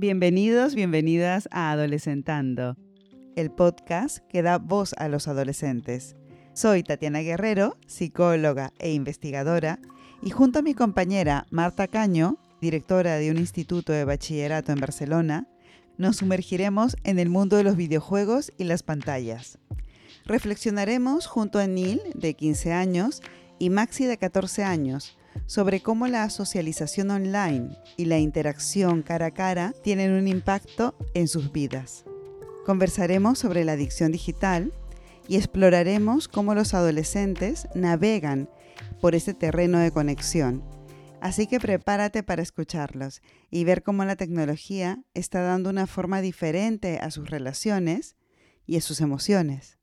Bienvenidos, bienvenidas a Adolescentando, el podcast que da voz a los adolescentes. Soy Tatiana Guerrero, psicóloga e investigadora, y junto a mi compañera Marta Caño, directora de un instituto de bachillerato en Barcelona, nos sumergiremos en el mundo de los videojuegos y las pantallas. Reflexionaremos junto a Neil, de 15 años, y Maxi, de 14 años, sobre cómo la socialización online y la interacción cara a cara tienen un impacto en sus vidas. Conversaremos sobre la adicción digital y exploraremos cómo los adolescentes navegan por este terreno de conexión. Así que prepárate para escucharlos y ver cómo la tecnología está dando una forma diferente a sus relaciones y a sus emociones.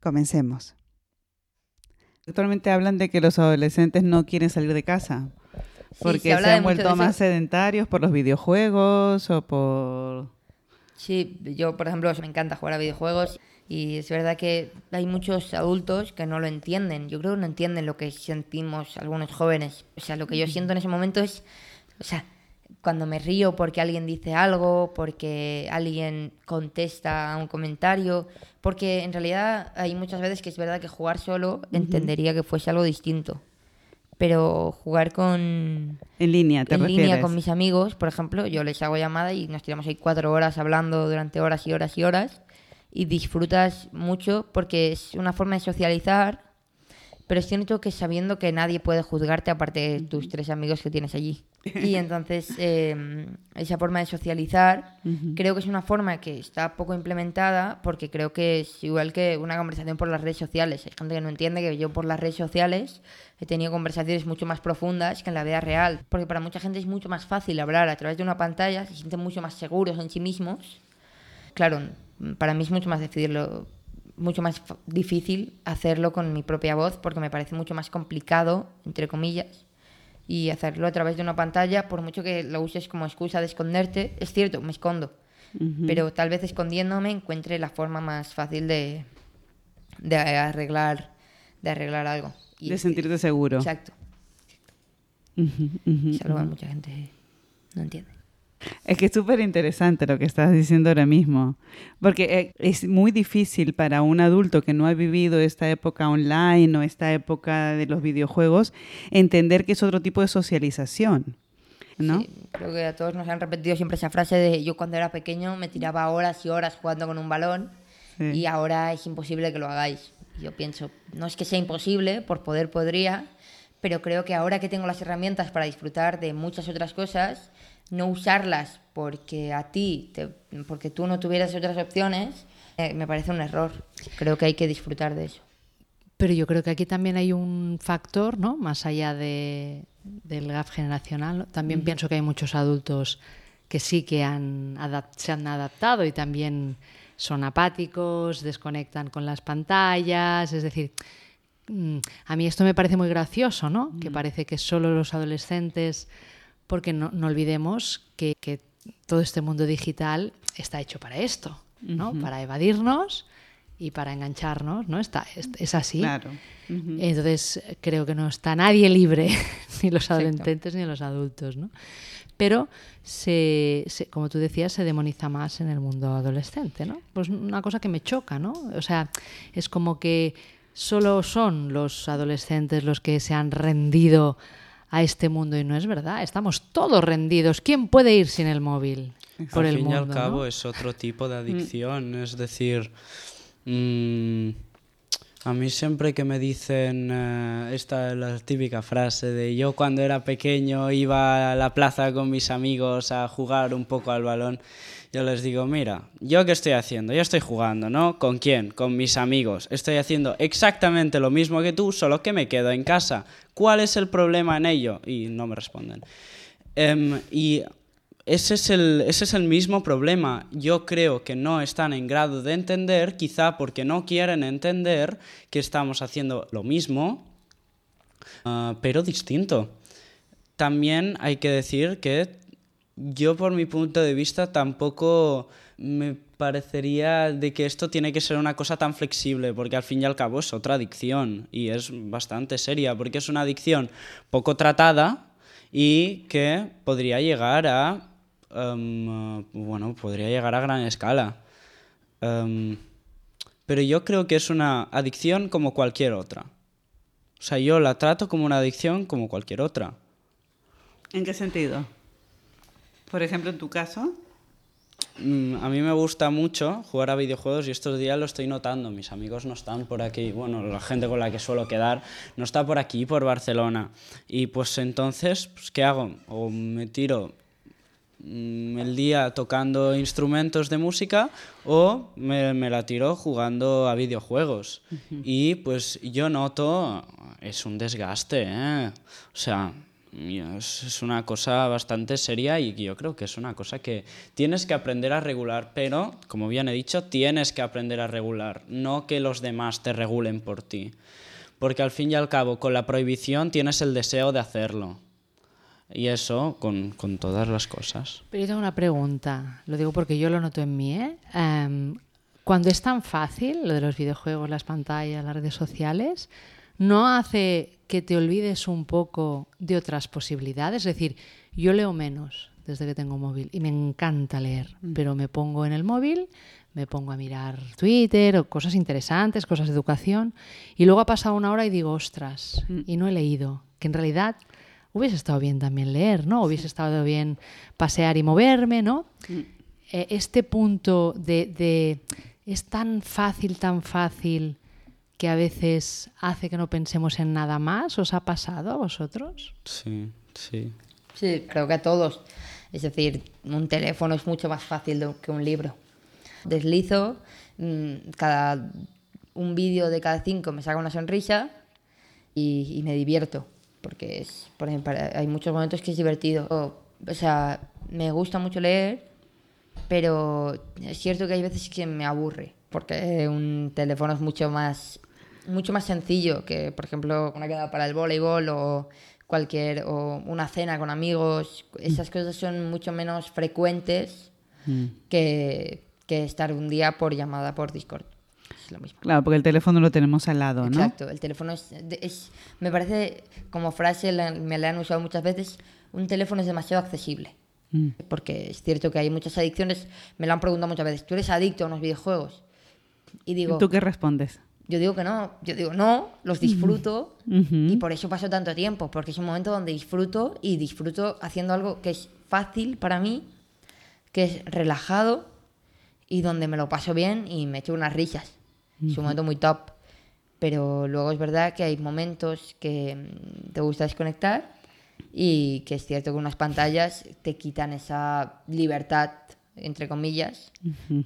Comencemos. Actualmente hablan de que los adolescentes no quieren salir de casa porque se, han vuelto más sedentarios por los videojuegos o por... Sí, yo por ejemplo me encanta jugar a videojuegos y es verdad que hay muchos adultos que no lo entienden. Yo creo que no entienden lo que sentimos algunos jóvenes. O sea, lo que yo siento en ese momento es, o sea, cuando me río porque alguien dice algo, porque alguien contesta a un comentario, porque en realidad hay muchas veces que es verdad que jugar solo entendería que fuese algo distinto. Pero jugar con... En línea, ¿te En línea con mis amigos, por ejemplo, yo les hago llamada y nos tiramos ahí cuatro horas hablando durante horas y horas y horas y disfrutas mucho porque es una forma de socializar pero es cierto que sabiendo que nadie puede juzgarte aparte de tus tres amigos que tienes allí. Y entonces em, esa forma de socializar creo que es una forma que está poco implementada porque creo que es igual que una conversación por las redes sociales. Hay gente que no entiende que yo por las redes sociales he tenido conversaciones mucho más profundas que en la vida real. Porque para mucha gente es mucho más fácil hablar a través de una pantalla, se sienten mucho más seguros en sí mismos. Claro, para mí es mucho más decidirlo mucho más difícil hacerlo con mi propia voz porque me parece mucho más complicado, entre comillas, y hacerlo a través de una pantalla, por mucho que lo uses como excusa de esconderte, es cierto, me escondo, pero tal vez escondiéndome encuentre la forma más fácil de, de arreglar de arreglar algo. Y de sentirte seguro. Exacto. Es algo que mucha gente no entiende. Es que es súper interesante lo que estás diciendo ahora mismo, porque eh, es muy difícil para un adulto que no ha vivido esta época online o esta época de los videojuegos entender que es otro tipo de socialización. ¿no? Sí, creo que a todos nos han repetido siempre esa frase de yo cuando era pequeño me tiraba horas y horas jugando con un balón y ahora es imposible que lo hagáis. Yo pienso, no es que sea imposible, por poder podría, pero creo que ahora que tengo las herramientas para disfrutar de muchas otras cosas, no usarlas porque a ti, porque tú no tuvieras otras opciones, eh, me parece un error. Creo que hay que disfrutar de eso. Pero yo creo que aquí también hay un factor, ¿no? Más allá de, del gap generacional. También pienso que hay muchos adultos que sí que han se han adaptado y también son apáticos, desconectan con las pantallas. Es decir, mm, a mí esto me parece muy gracioso, ¿no? Que parece que solo los adolescentes porque no, olvidemos que, todo este mundo digital está hecho para esto, ¿no? Para evadirnos y para engancharnos, ¿no? Está, es, así. Claro. Entonces creo que no está nadie libre, ni los adolescentes ni los adultos, ¿no? Pero, se, como tú decías, se demoniza más en el mundo adolescente, ¿no? Pues una cosa que me choca, ¿no? O sea, es como que solo son los adolescentes los que se han rendido a este mundo y no es verdad. Estamos todos rendidos. ¿Quién puede ir sin el móvil por al el fin y al cabo es otro tipo de adicción. Es decir, mm, a mí siempre que me dicen eh, esta la típica frase de yo cuando era pequeño iba a la plaza con mis amigos a jugar un poco al balón yo les digo, mira, ¿yo qué estoy haciendo? Yo estoy jugando, ¿no? ¿Con quién? Con mis amigos. Estoy haciendo exactamente lo mismo que tú, solo que me quedo en casa. ¿Cuál es el problema en ello? Y no me responden. Em, y ese es, el, ese es el mismo problema. Yo creo que no están en grado de entender, quizá porque no quieren entender que estamos haciendo lo mismo, ah, pero distinto. También hay que decir que yo por mi punto de vista tampoco me parecería de que esto tiene que ser una cosa tan flexible, porque al fin y al cabo es otra adicción y es bastante seria, porque es una adicción poco tratada y que podría llegar a em, eh, bueno, podría llegar a gran escala. Em, pero yo creo que es una adicción como cualquier otra. O sea, yo la trato como una adicción como cualquier otra. ¿En qué sentido? Por ejemplo, en tu caso. Mm, a mí me gusta mucho jugar a videojuegos y estos días lo estoy notando. Mis amigos no están por aquí, bueno, la gente con la que suelo quedar no está por aquí, por Barcelona. Y pues entonces, pues, ¿qué hago? O me tiro el día tocando instrumentos de música o me, me la tiro jugando a videojuegos. Y pues yo noto, es un desgaste, ¿eh? O sea, es una cosa bastante seria y yo creo que es una cosa que tienes que aprender a regular, pero, como bien he dicho, tienes que aprender a regular, no que los demás te regulen por ti. Porque al fin y al cabo, con la prohibición tienes el deseo de hacerlo. Y eso con, con todas las cosas. Pero yo tengo una pregunta, lo digo porque yo lo noto en mí. ¿eh? Em, cuando es tan fácil lo de los videojuegos, las pantallas, las redes sociales, ¿no hace que te olvides un poco de otras posibilidades? Es decir, yo leo menos desde que tengo móvil y me encanta leer, pero me pongo en el móvil, me pongo a mirar Twitter o cosas interesantes, cosas de educación, y luego ha pasado una hora y digo, ostras, y no he leído, que en realidad hubiese estado bien también leer, ¿no? Hubiese estado bien pasear y moverme, ¿no? Eh, este punto de, de es tan fácil, tan fácil que a veces hace que no pensemos en nada más, ¿os ha pasado a vosotros? Sí, sí. Sí, creo que a todos. Es decir, un teléfono es mucho más fácil de- que un libro. Deslizo, mm, cada un vídeo de cada cinco me saca una sonrisa y, y me divierto. Porque es, por ejemplo, hay muchos momentos que es divertido. O, o sea, me gusta mucho leer, pero es cierto que hay veces que me aburre. Porque un teléfono es mucho más mucho más sencillo que, por ejemplo, una quedada para el voleibol o cualquier o una cena con amigos. Esas cosas son mucho menos frecuentes que, que estar un día por llamada por Discord. Es lo mismo. Claro, porque el teléfono lo tenemos al lado, ¿no? Exacto, el teléfono es, es- me parece, como frase la- me la han usado muchas veces, un teléfono es demasiado accesible. Mm. Porque es cierto que hay muchas adicciones, me lo han preguntado muchas veces, ¿tú eres adicto a unos videojuegos? Y digo, ¿Y tú qué respondes? yo digo que no, yo digo no, los disfruto Ujú. y por eso paso tanto tiempo, porque es un momento donde disfruto y disfruto haciendo algo que es fácil para mí, que es relajado y donde me lo paso bien y me echo unas risas. Es un momento muy top. Pero luego es verdad que hay momentos que mm, te gusta desconectar y que es cierto que unas pantallas te quitan esa libertad, entre comillas,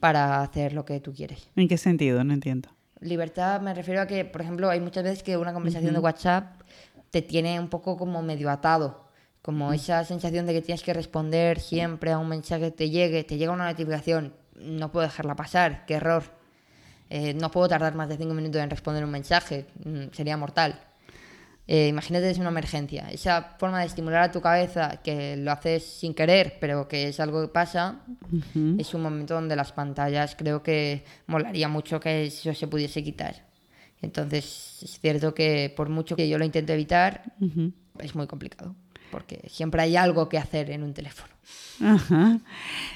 para hacer lo que tú quieres. ¿En qué sentido? No entiendo. Libertad me refiero a que, por ejemplo, hay muchas veces que una conversación de WhatsApp te tiene un poco como medio atado. Como esa sensación de que tienes que responder siempre a un mensaje que te llegue, te llega una notificación, no puedo dejarla pasar, qué error. Eh, no puedo tardar más de cinco minutos en responder un mensaje, mm, sería mortal. Eh, imagínate es una emergencia. Esa forma de estimular a tu cabeza, que lo haces sin querer, pero que es algo que pasa, es un momento donde las pantallas creo que molaría mucho que eso se pudiese quitar. Entonces, es cierto que por mucho que yo lo intente evitar, es muy complicado, porque siempre hay algo que hacer en un teléfono. Ajá.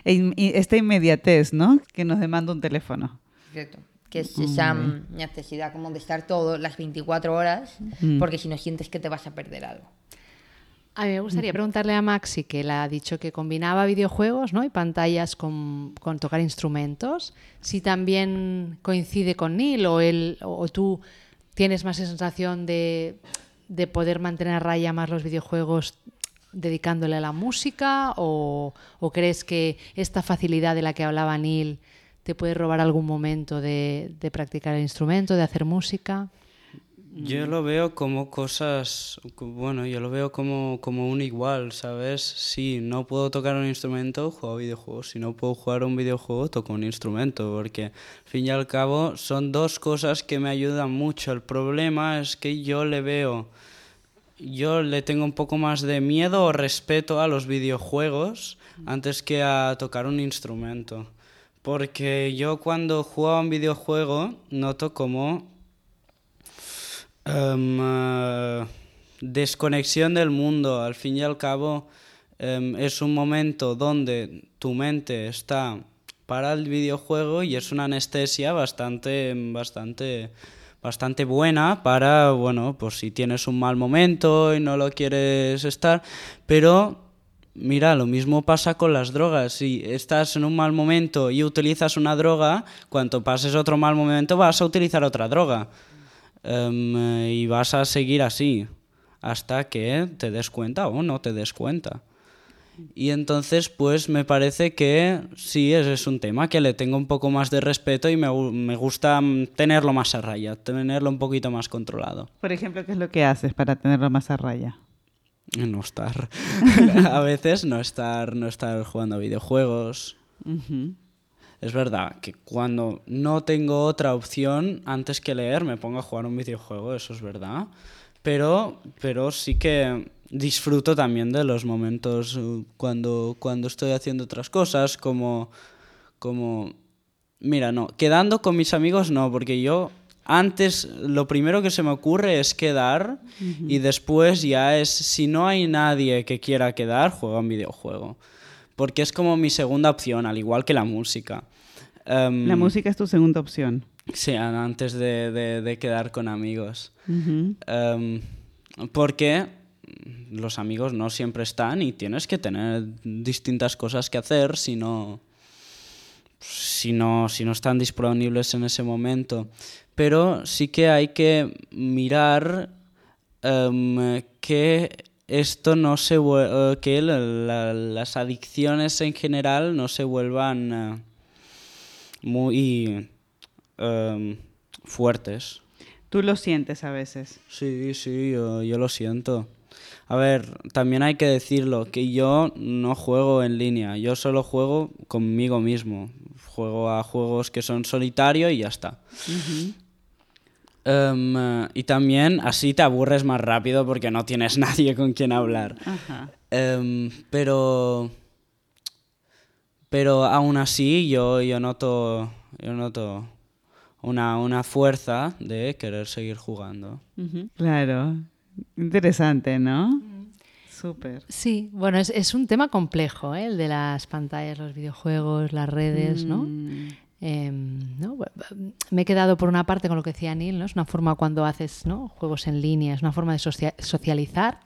E y esta inmediatez, ¿no? Que nos demanda un teléfono. Cierto. Que es esa mm, necesidad como de estar todo las 24 horas, Mm. porque si no sientes que te vas a perder algo. A mí me gustaría preguntarle a Maxi, que él ha dicho que combinaba videojuegos ¿no? y pantallas con, con tocar instrumentos, si también coincide con Neil o, él, o tú tienes más sensación de, de poder mantener a raya más los videojuegos dedicándole a la música o, o crees que esta facilidad de la que hablaba Neil te puede robar algún momento de, de practicar el instrumento, de hacer música? Yo lo veo como cosas, bueno, yo lo veo como, como un igual, ¿sabes? Si no puedo tocar un instrumento, juego videojuegos. Si no puedo jugar un videojuego, toco un instrumento, porque al fin y al cabo son dos cosas que me ayudan mucho. El problema es que yo le veo, yo le tengo un poco más de miedo o respeto a los videojuegos antes que a tocar un instrumento. Porque yo cuando juego a un videojuego noto como Em, eh, desconexión del mundo. Al fin y al cabo, em, es un momento donde tu mente está para el videojuego y es una anestesia bastante, bastante, bastante buena para, bueno, pues si tienes un mal momento y no lo quieres estar, pero Mira, lo mismo pasa con las drogas. Si estás en un mal momento y utilizas una droga, cuando pases otro mal momento vas a utilizar otra droga. Em, y vas a seguir así hasta que te des cuenta o no te des cuenta. Y entonces, pues me parece que sí, ese es un tema que le tengo un poco más de respeto y me, me, gusta tenerlo más a raya, tenerlo un poquito más controlado. Por ejemplo, ¿qué es lo que haces para tenerlo más a raya? No estar. a veces no estar, no estar jugando a videojuegos. Es verdad que cuando no tengo otra opción antes que leer me pongo a jugar un videojuego, eso es verdad. Pero, pero sí que disfruto también de los momentos uh, cuando, cuando estoy haciendo otras cosas, como, como... Mira, no, quedando con mis amigos no, porque yo antes lo primero que se me ocurre es quedar y después ya es, si no hay nadie que quiera quedar, juego un videojuego. Porque es como mi segunda opción, al igual que la música. Um, la música es tu segunda opción. Sí, antes de, de, quedar con amigos. Um, porque los amigos no siempre están y tienes que tener distintas cosas que hacer si no, si no, si no están disponibles en ese momento. Pero sí que hay que mirar um, que esto no se uh, que las adicciones en general no se vuelvan uh, muy um, fuertes. ¿Tú lo sientes a veces? Sí, sí, yo, yo lo siento. A ver, también hay que decirlo, que yo no juego en línea, yo solo juego conmigo mismo. Juego a juegos que son solitario y ya está. Em, y también así te aburres más rápido porque no tienes nadie con quien hablar. Em, pero, pero aún así yo, yo noto, yo noto una, una fuerza de querer seguir jugando. Claro, interesante, ¿no? Súper. Sí, bueno, es, es, un tema complejo, ¿eh? el de las pantallas, los videojuegos, las redes, ¿no? Mm. Em, Me he quedado por una parte con lo que decía Neil, ¿no? es una forma cuando haces ¿no? juegos en línea, es una forma de socializar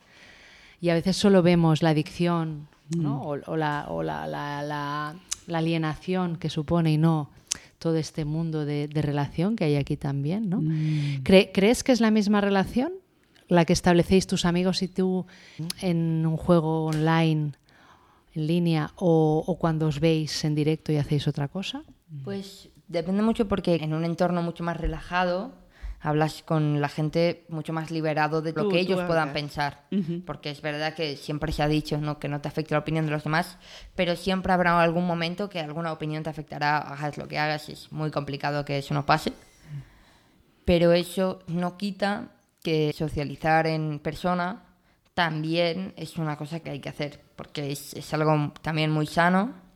y a veces solo vemos la adicción ¿no? Mm. o, la, o la, la, la, alienación que supone y no todo este mundo de, de relación que hay aquí también. ¿no? Mm. ¿Crees que es la misma relación la que establecéis tus amigos y tú en un juego online? en línea o, o, cuando os veis en directo y hacéis otra cosa? Pues depende mucho porque en un entorno mucho más relajado hablas con la gente mucho más liberado de lo que ellos puedan pensar. Porque es verdad que siempre se ha dicho ¿no? que no te afecte la opinión de los demás, pero siempre habrá algún momento que alguna opinión te afectará, hagas lo que hagas, es muy complicado que eso no pase. Pero eso no quita que socializar en persona también es una cosa que hay que hacer, porque es, es algo también muy sano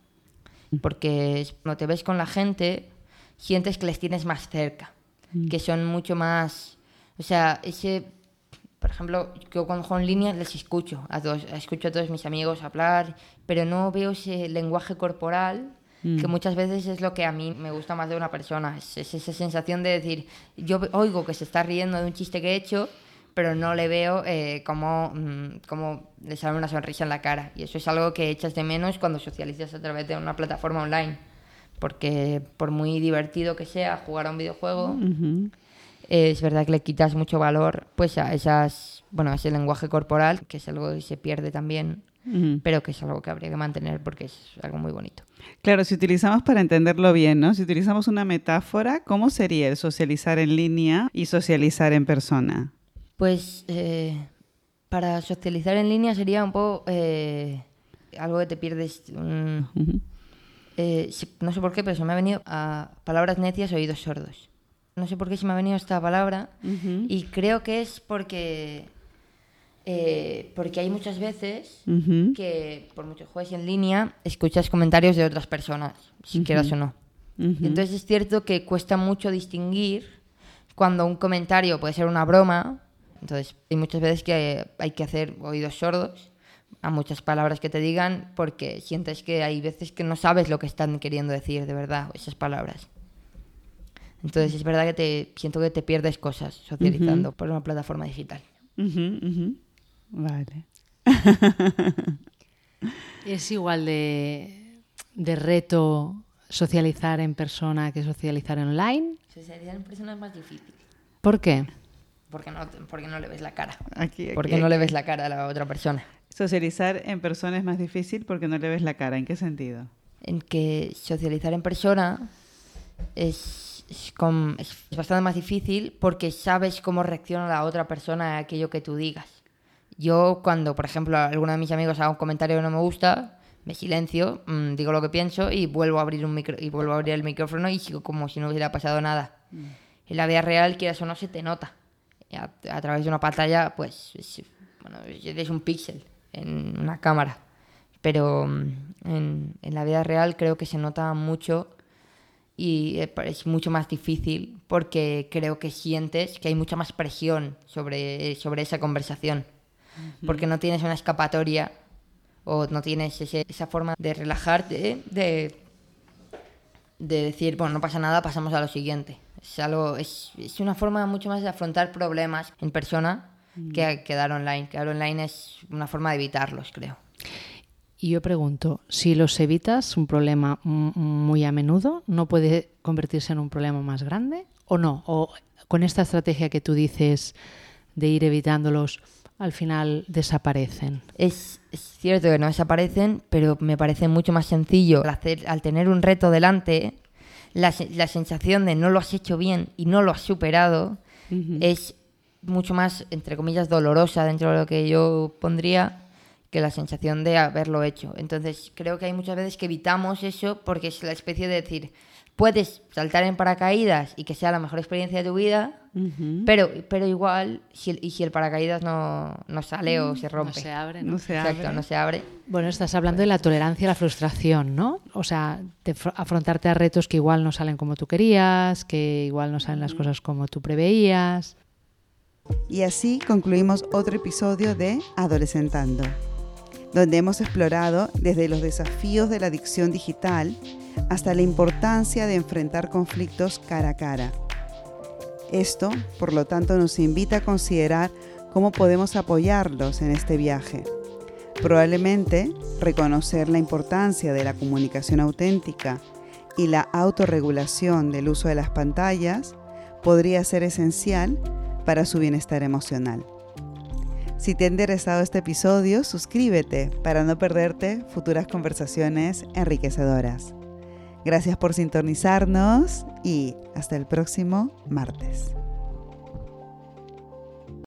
porque cuando te ves con la gente, sientes que les tienes más cerca, mm. que son mucho más, o sea, ese, por ejemplo, yo cuando juego en línea les escucho a todos, escucho a todos mis amigos hablar, pero no veo ese lenguaje corporal que mm. muchas veces es lo que a mí me gusta más de una persona, es, es esa sensación de decir, yo oigo que se está riendo de un chiste que he hecho, pero no le veo eh, cómo, mm, cómo, le sale una sonrisa en la cara. Y eso es algo que echas de menos cuando socializas a través de una plataforma online. Porque por muy divertido que sea jugar a un videojuego, es verdad que le quitas mucho valor pues a esas, bueno, a ese lenguaje corporal, que es algo que se pierde también, pero que es algo que habría que mantener porque es algo muy bonito. Claro, si utilizamos para entenderlo bien, ¿no? Si utilizamos una metáfora, ¿cómo sería el socializar en línea y socializar en persona? Pues eh, para socializar en línea sería un poco eh, algo que te pierdes. Eh, no sé por qué, pero se me ha venido a palabras necias, oídos sordos. No sé por qué se me ha venido esta palabra y creo que es porque porque hay muchas veces que por mucho juegues en línea escuchas comentarios de otras personas, si quieras o no. Entonces es cierto que cuesta mucho distinguir cuando un comentario puede ser una broma. Entonces, hay muchas veces que hay que hacer oídos sordos a muchas palabras que te digan porque sientes que hay veces que no sabes lo que están queriendo decir de verdad esas palabras. Entonces es verdad que te siento que te pierdes cosas socializando por una plataforma digital. Vale. ¿Es igual de, de reto socializar en persona que socializar online? Socializar en persona es más difícil ¿Por qué? Porque no, porque no le ves la cara. Aquí, aquí, Porque no le aquí. ves la cara a la otra persona. Socializar en persona es más difícil porque no le ves la cara. ¿En qué sentido? En que socializar en persona es, es, bastante más difícil porque sabes cómo reacciona la otra persona a aquello que tú digas. Yo cuando, por ejemplo, alguno de mis amigos haga un comentario que no me gusta, me silencio, mm, digo lo que pienso y vuelvo a abrir un micro y vuelvo a abrir el micrófono y sigo como si no hubiera pasado nada. En la vida real, quieras o no, se te nota. A, a través de una pantalla, pues, es, bueno, es un píxel en una cámara. Pero mm, en, en la vida real creo que se nota mucho y eh, es mucho más difícil porque creo que sientes que hay mucha más presión sobre, sobre esa conversación. Porque no tienes una escapatoria o no tienes ese- esa forma de relajarte, de, de decir, bueno, no pasa nada, pasamos a lo siguiente. Es, algo, es, es una forma mucho más de afrontar problemas en persona que quedar online. Quedar online es una forma de evitarlos, creo. Y yo pregunto, si los evitas un problema muy a menudo, ¿no puede convertirse en un problema más grande? ¿O no? ¿O con esta estrategia que tú dices de ir evitándolos, al final desaparecen? Es, es cierto que no desaparecen, pero me parece mucho más sencillo al, hacer, al tener un reto delante, la, la sensación de no lo has hecho bien y no lo has superado es mucho más, entre comillas, dolorosa dentro de lo que yo pondría que la sensación de haberlo hecho. Entonces creo que hay muchas veces que evitamos eso porque es la especie de decir, puedes saltar en paracaídas y que sea la mejor experiencia de tu vida, pero, pero igual, si el- y si el paracaídas no, no sale o se rompe. No se abre, ¿no? No se Exacto, abre. no se abre. Bueno, estás hablando de la tolerancia a la frustración, ¿no? O sea, de fr- afrontarte a retos que igual no salen como tú querías, que igual no salen las cosas como tú preveías. Y así concluimos otro episodio de Adolescentando, donde hemos explorado desde los desafíos de la adicción digital hasta la importancia de enfrentar conflictos cara a cara. Esto, por lo tanto, nos invita a considerar cómo podemos apoyarlos en este viaje. Probablemente reconocer la importancia de la comunicación auténtica y la autorregulación del uso de las pantallas podría ser esencial para su bienestar emocional. Si te ha interesado este episodio, suscríbete para no perderte futuras conversaciones enriquecedoras. Gracias por sintonizarnos y hasta el próximo martes.